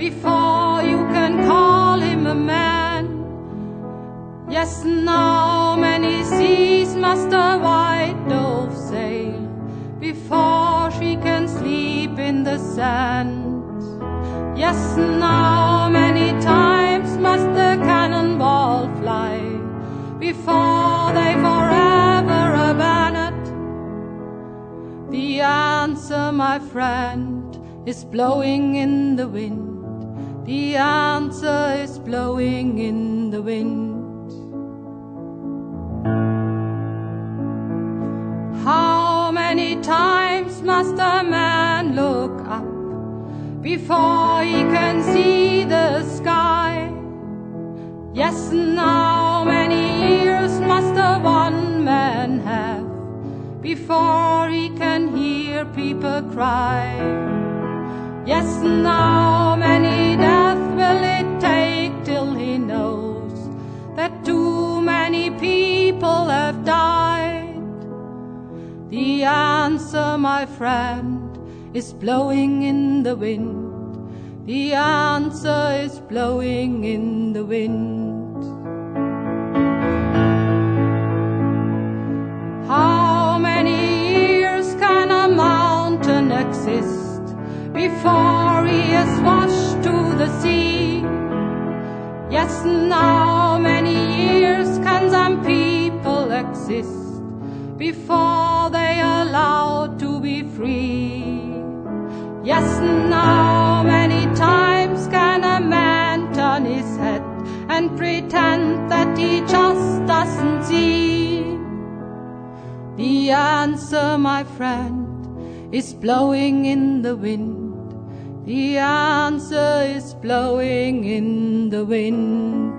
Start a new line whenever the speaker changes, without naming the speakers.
before you can call him a man. Yes, now many seas must a white dove sail before she can sleep in the sand. Yes, now many times must the cannonball fly before they forever abandon. The answer, my friend, is blowing in the wind. The answer is blowing in the wind. How many times must a man look up before he can see the sky? Yes, now many years must a one man have before he can hear people cry. Answer, my friend, is blowing in the wind. The answer is blowing in the wind. How many years can a mountain exist before he is washed to the sea? Yes, now many years can some people exist before they be free. Yes, now many times can a man turn his head and pretend that he just doesn't see. The answer, my friend, is blowing in the wind. The answer is blowing in the wind.